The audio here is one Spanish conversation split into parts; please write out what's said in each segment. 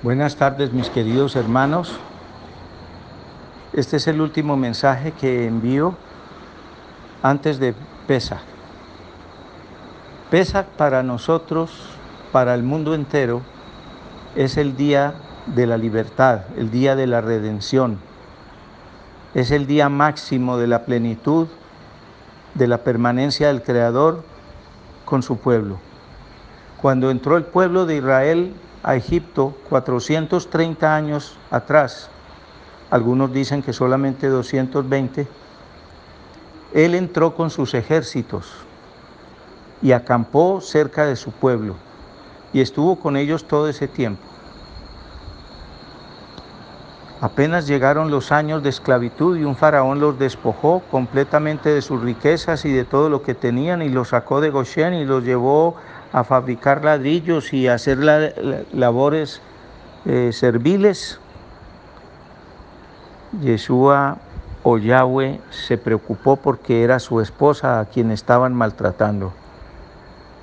Buenas tardes mis queridos hermanos. Este es el último mensaje que envío antes de Pesa. Pesa para nosotros, para el mundo entero, es el día de la libertad, el día de la redención. Es el día máximo de la plenitud, de la permanencia del Creador con su pueblo. Cuando entró el pueblo de Israel a Egipto 430 años atrás, algunos dicen que solamente 220, él entró con sus ejércitos y acampó cerca de su pueblo y estuvo con ellos todo ese tiempo. Apenas llegaron los años de esclavitud y un faraón los despojó completamente de sus riquezas y de todo lo que tenían y los sacó de Goshen y los llevó a fabricar ladrillos y hacer labores eh, serviles. Yeshua o se preocupó porque era su esposa a quien estaban maltratando.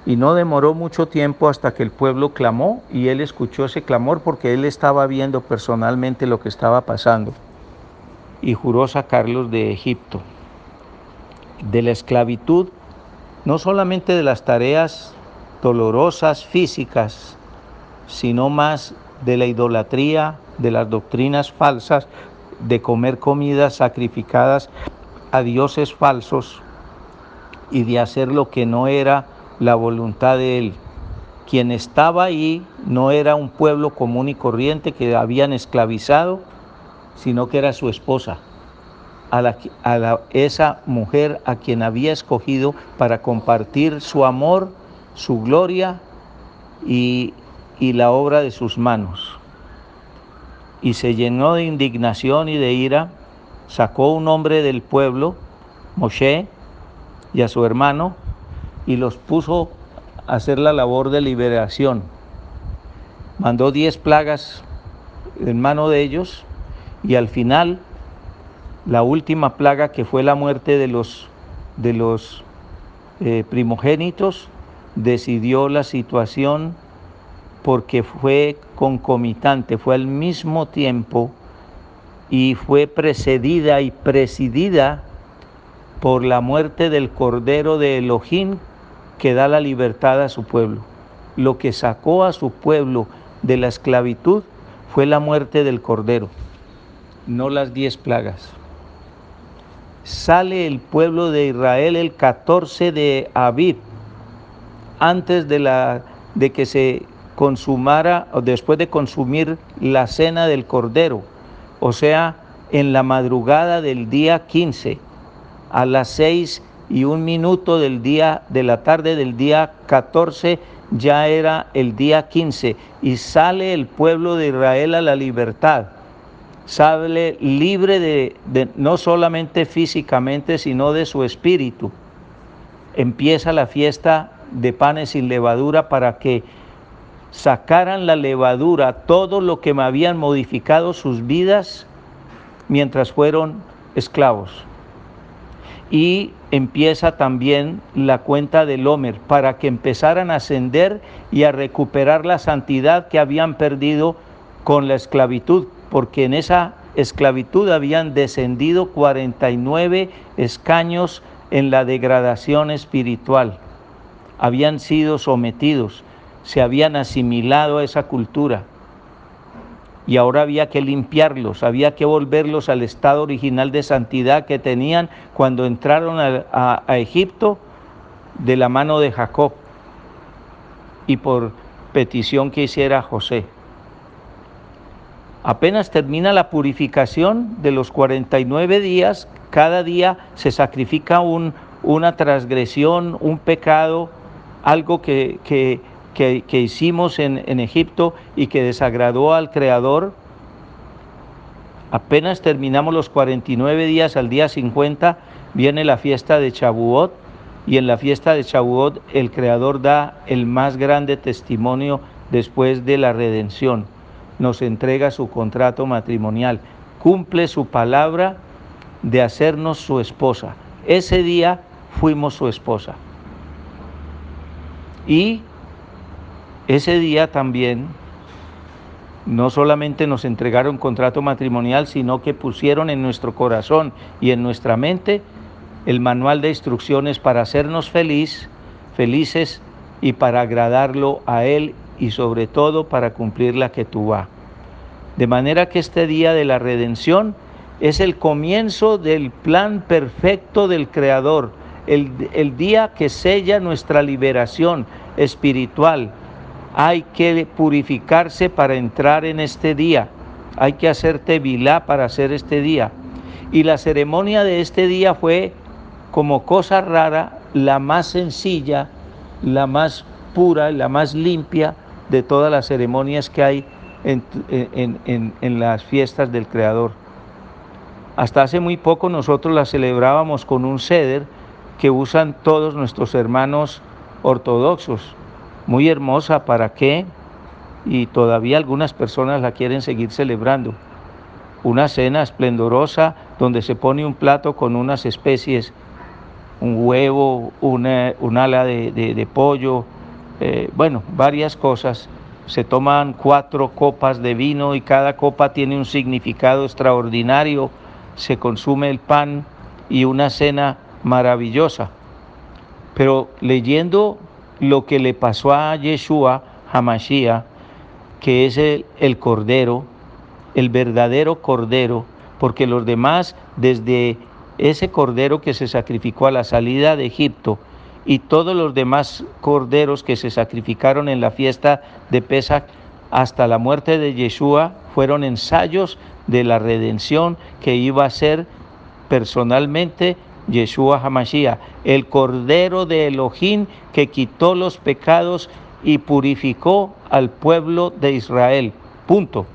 Y no demoró mucho tiempo hasta que el pueblo clamó y él escuchó ese clamor porque él estaba viendo personalmente lo que estaba pasando. Y juró sacarlos de Egipto, de la esclavitud, no solamente de las tareas dolorosas físicas, sino más de la idolatría, de las doctrinas falsas, de comer comidas sacrificadas a dioses falsos y de hacer lo que no era la voluntad de Él. Quien estaba ahí no era un pueblo común y corriente que habían esclavizado, sino que era su esposa, a, la, a esa mujer a quien había escogido para compartir su amor su gloria y, la obra de sus manos. Y se llenó de indignación y de ira, sacó un hombre del pueblo, Moshe, y a su hermano, y los puso a hacer la labor de liberación. Mandó diez plagas en mano de ellos, y al final, la última plaga que fue la muerte de los, de los eh, primogénitos, decidió la situación porque fue concomitante, fue al mismo tiempo y fue precedida y presidida por la muerte del Cordero de Elohim que da la libertad a su pueblo. Lo que sacó a su pueblo de la esclavitud fue la muerte del Cordero, no las diez plagas. Sale el pueblo de Israel el 14 de Aviv, antes de, la, de que se consumara o después de consumir la cena del Cordero, o sea, en la madrugada del día 15, a las seis y un minuto del día de la tarde del día 14 ya era el día 15 y sale el pueblo de Israel a la libertad. Sale libre de no solamente físicamente, sino de su espíritu. Empieza la fiesta de panes sin levadura para que sacaran la levadura, todo lo que me habían modificado sus vidas mientras fueron esclavos. Y empieza también la cuenta del Homer para que empezaran a ascender y a recuperar la santidad que habían perdido con la esclavitud, porque en esa esclavitud habían descendido 49 escaños en la degradación espiritual habían sido sometidos, se habían asimilado a esa cultura y ahora había que limpiarlos, había que volverlos al estado original de santidad que tenían cuando entraron a, Egipto de la mano de Jacob y por petición que hiciera José. Apenas termina la purificación de los 49 días, cada día se sacrifica un, una transgresión, un pecado algo que, que, hicimos en, en, Egipto y que desagradó al Creador. Apenas terminamos los 49 días, al día 50 viene la fiesta de Chabuot y en la fiesta de Chabuot el Creador da el más grande testimonio después de la redención. Nos entrega su contrato matrimonial, cumple su palabra de hacernos su esposa. Ese día fuimos su esposa. Y ese día también no solamente nos entregaron contrato matrimonial, sino que pusieron en nuestro corazón y en nuestra mente el manual de instrucciones para hacernos feliz, felices y para agradarlo a Él y sobre todo para cumplir la que tú va. De manera que este día de la redención es el comienzo del plan perfecto del Creador, el, el día que sella nuestra liberación espiritual, hay que purificarse para entrar en este día. Hay que hacer tevilá para hacer este día. Y la ceremonia de este día fue como cosa rara, la más sencilla, la más pura, la más limpia de todas las ceremonias que hay en, en, las fiestas del Creador. Hasta hace muy poco nosotros la celebrábamos con un ceder que usan todos nuestros hermanos ortodoxos muy hermosa, ¿para qué? Y todavía algunas personas la quieren seguir celebrando. Una cena esplendorosa donde se pone un plato con unas especies, un huevo, una, un ala de, pollo, eh, bueno, varias cosas. Se toman cuatro copas de vino y cada copa tiene un significado extraordinario. Se consume el pan y una cena maravillosa. Pero leyendo lo que le pasó a Yeshua Hamashiach, que es el, Cordero, el verdadero Cordero, porque los demás, desde ese Cordero que se sacrificó a la salida de Egipto y todos los demás corderos que se sacrificaron en la fiesta de Pesach hasta la muerte de Yeshua, fueron ensayos de la redención que iba a ser personalmente Yeshua Hamashiach, el Cordero de Elohim que quitó los pecados y purificó al pueblo de Israel. Punto.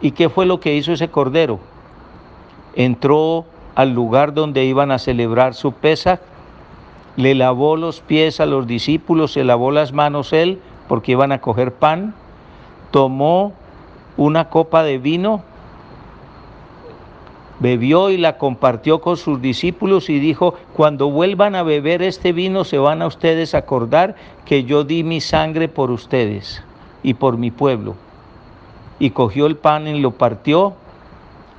¿Y qué fue lo que hizo ese Cordero? Entró al lugar donde iban a celebrar su pesa, le lavó los pies a los discípulos, se lavó las manos él, porque iban a coger pan, tomó una copa de vino, bebió y la compartió con sus discípulos y dijo, cuando vuelvan a beber este vino se van a ustedes acordar que yo di mi sangre por ustedes y por mi pueblo. Y cogió el pan y lo partió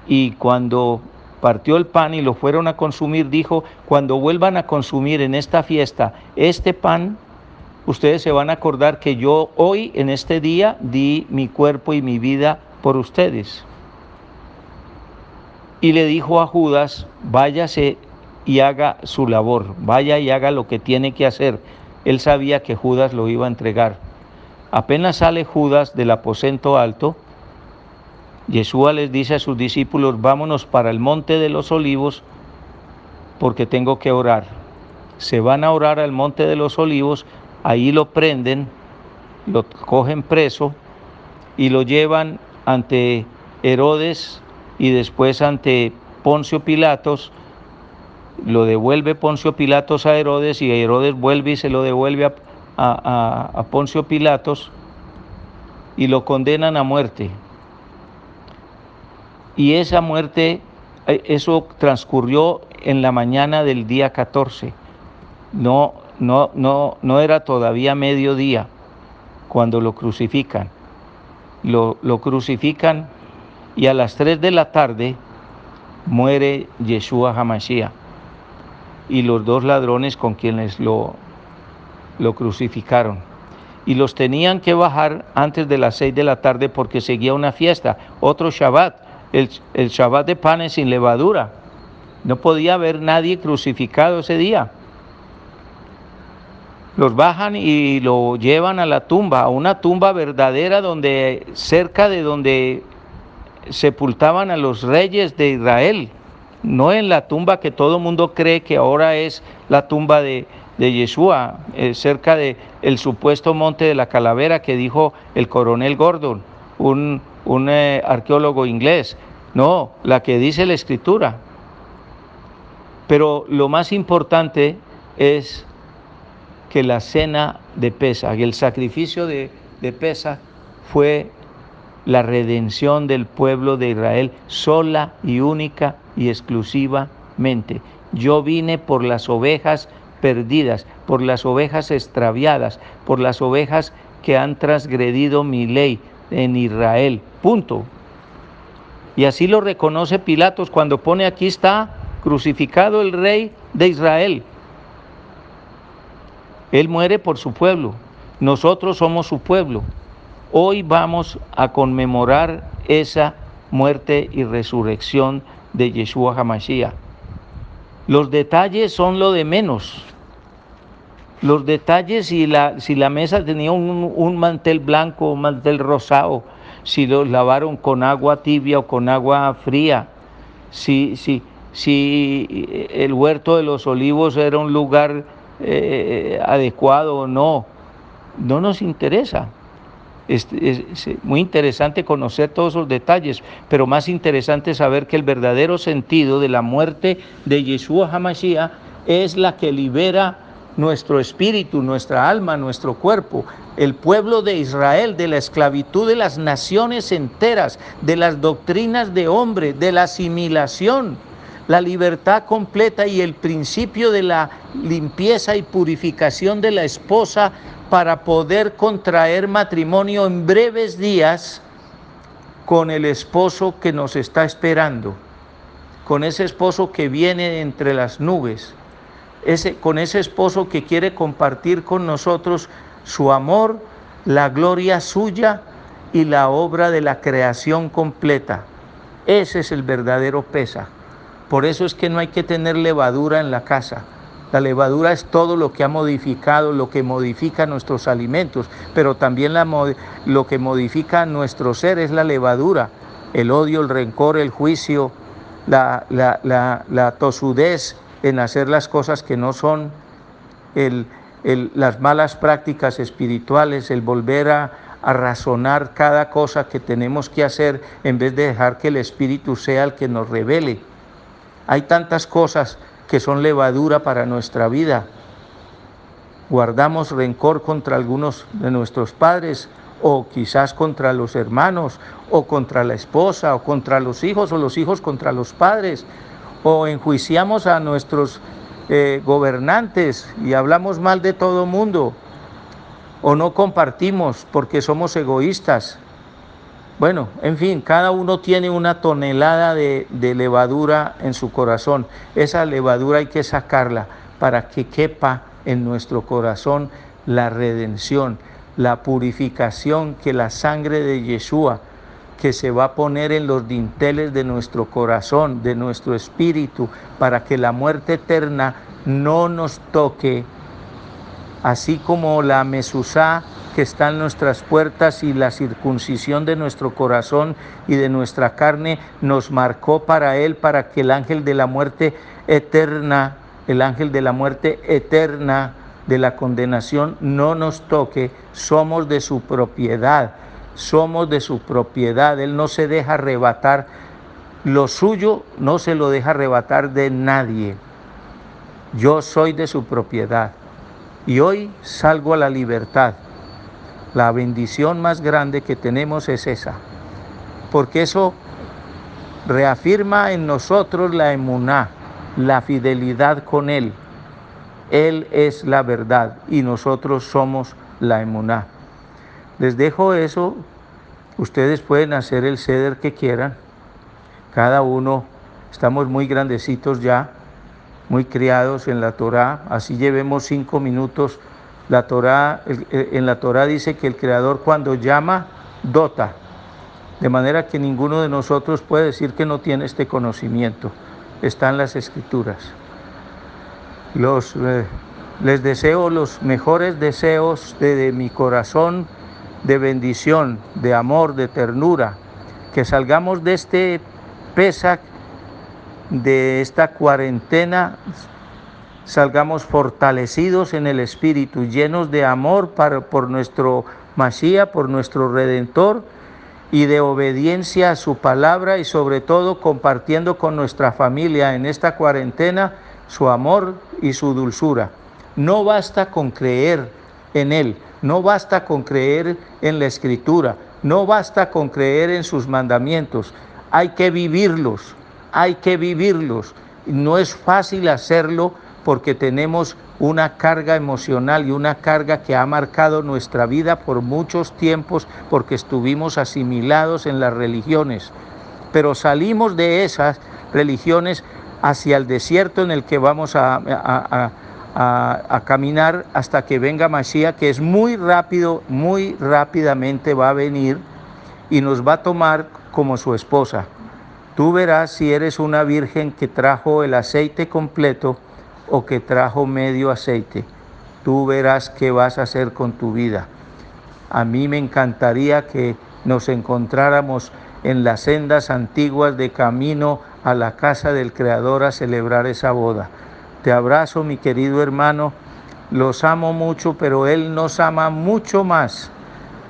y cuando partió el pan y lo fueron a consumir, dijo, cuando vuelvan a consumir en esta fiesta este pan, ustedes se van a acordar que yo hoy en este día di mi cuerpo y mi vida por ustedes y le dijo a Judas, váyase y haga su labor, vaya y haga lo que tiene que hacer. Él sabía que Judas lo iba a entregar. Apenas sale Judas del aposento alto, Yeshua les dice a sus discípulos, vámonos para el monte de los olivos porque tengo que orar. Se van a orar al monte de los olivos, ahí lo prenden, lo cogen preso y lo llevan ante Herodes y después ante Poncio Pilatos, lo devuelve Poncio Pilatos a Herodes y Herodes vuelve y se lo devuelve a, Poncio Pilatos y lo condenan a muerte. Y esa muerte, eh, eso transcurrió en la mañana del día 14. No, no, no, no era todavía mediodía cuando lo crucifican. Lo, lo crucifican y a las 3 de la tarde muere Yeshua Hamashiach y los dos ladrones con quienes lo, lo crucificaron. Y los tenían que bajar antes de las 6 de la tarde porque seguía una fiesta, otro Shabbat, el, el Shabbat de panes sin levadura. No podía haber nadie crucificado ese día. Los bajan y lo llevan a la tumba, a una tumba verdadera donde cerca de donde sepultaban a los reyes de Israel, no en la tumba que todo el mundo cree que ahora es la tumba de, de Yeshua, eh, cerca del el supuesto monte de la calavera que dijo el coronel Gordon, un, un eh, arqueólogo inglés. No, la que dice la escritura. Pero lo más importante es que la cena de Pesa, el sacrificio de, de Pesa fue la redención del pueblo de Israel sola y única y exclusivamente. Yo vine por las ovejas perdidas, por las ovejas extraviadas, por las ovejas que han transgredido mi ley, en Israel. Punto. Y así lo reconoce Pilatos cuando pone aquí está crucificado el rey de Israel. Él muere por su pueblo. Nosotros somos su pueblo. Hoy vamos a conmemorar esa muerte y resurrección de Yeshua Hamashiach. Los detalles son lo de menos. Los detalles, si la, si la mesa tenía un, mantel blanco, un mantel rosado, si los lavaron con agua tibia o con agua fría, si, si, si el huerto de los olivos era un lugar eh, adecuado o no, no nos interesa. Es, muy interesante conocer todos esos detalles, pero más interesante saber que el verdadero sentido de la muerte de Yeshua HaMashiach es la que libera nuestro espíritu, nuestra alma, nuestro cuerpo, el pueblo de Israel de la esclavitud de las naciones enteras, de las doctrinas de hombre, de la asimilación, la libertad completa y el principio de la limpieza y purificación de la esposa para poder contraer matrimonio en breves días con el esposo que nos está esperando, con ese esposo que viene entre las nubes, ese, con ese esposo que quiere compartir con nosotros su amor, la gloria suya y la obra de la creación completa. Ese es el verdadero pesa. Por eso es que no hay que tener levadura en la casa. La levadura es todo lo que ha modificado, lo que modifica nuestros alimentos, pero también lo que modifica nuestro ser es la levadura, el odio, el rencor, el juicio, la, tosudez en hacer las cosas que no son, las malas prácticas espirituales, el volver a razonar cada cosa que tenemos que hacer en vez de dejar que el Espíritu sea el que nos revele. Hay tantas cosas que son levadura para nuestra vida. Guardamos rencor contra algunos de nuestros padres o quizás contra los hermanos o contra la esposa o contra los hijos o los hijos contra los padres o enjuiciamos a nuestros eh, gobernantes y hablamos mal de todo mundo o no compartimos porque somos egoístas bueno, en fin, cada uno tiene una tonelada de, levadura en su corazón. Esa levadura hay que sacarla para que quepa en nuestro corazón la redención, la purificación que la sangre de Yeshua, que se va a poner en los dinteles de nuestro corazón, de nuestro espíritu, para que la muerte eterna no nos toque, así como la mesusá que está en nuestras puertas y la circuncisión de nuestro corazón y de nuestra carne nos marcó para Él, para que el ángel de la muerte eterna, el ángel de la muerte eterna de la condenación no nos toque, somos de su propiedad, somos de su propiedad, Él no se deja arrebatar, lo suyo no se lo deja arrebatar de nadie, yo soy de su propiedad y hoy salgo a la libertad la bendición más grande que tenemos es esa, porque eso reafirma en nosotros la emuná, la fidelidad con Él. Él es la verdad y nosotros somos la emuná. Les dejo eso, ustedes pueden hacer el ceder que quieran, cada uno, estamos muy grandecitos ya, muy criados en la Torah, así llevemos cinco minutos la Torá, en la Torá dice que el Creador cuando llama, dota. De manera que ninguno de nosotros puede decir que no tiene este conocimiento. Está en las escrituras. Los, eh, les deseo los mejores deseos de, mi corazón, de bendición, de amor, de ternura. Que salgamos de este pesa, de esta cuarentena salgamos fortalecidos en el Espíritu, llenos de amor por nuestro Masías, por nuestro Redentor y de obediencia a su palabra y sobre todo compartiendo con nuestra familia en esta cuarentena su amor y su dulzura. No basta con creer en Él, no basta con creer en la Escritura, no basta con creer en sus mandamientos, hay que vivirlos, hay que vivirlos. No es fácil hacerlo porque tenemos una carga emocional y una carga que ha marcado nuestra vida por muchos tiempos porque estuvimos asimilados en las religiones. Pero salimos de esas religiones hacia el desierto en el que vamos a, caminar hasta que venga Mashiach, que es muy rápido, muy rápidamente va a venir y nos va a tomar como su esposa. Tú verás si eres una virgen que trajo el aceite completo o que trajo medio aceite. Tú verás qué vas a hacer con tu vida. A mí me encantaría que nos encontráramos en las sendas antiguas de camino a la casa del Creador a celebrar esa boda. Te abrazo, mi querido hermano. Los amo mucho, pero Él nos ama mucho más.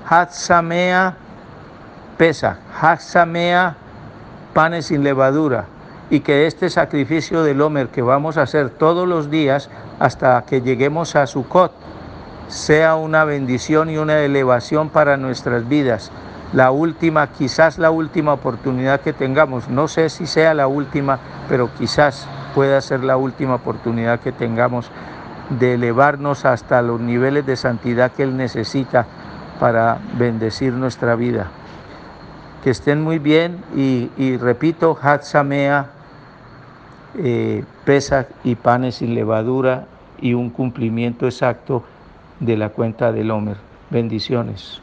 Hatsamea pesa. Hatsamea panes sin levadura y que este sacrificio del Homer que vamos a hacer todos los días hasta que lleguemos a Sukkot sea una bendición y una elevación para nuestras vidas. La última, quizás la última oportunidad que tengamos, no sé si sea la última, pero quizás pueda ser la última oportunidad que tengamos de elevarnos hasta los niveles de santidad que Él necesita para bendecir nuestra vida. Que estén muy bien y, repito, Hatsamea eh, pesas y panes sin levadura y un cumplimiento exacto de la cuenta del Homer. Bendiciones.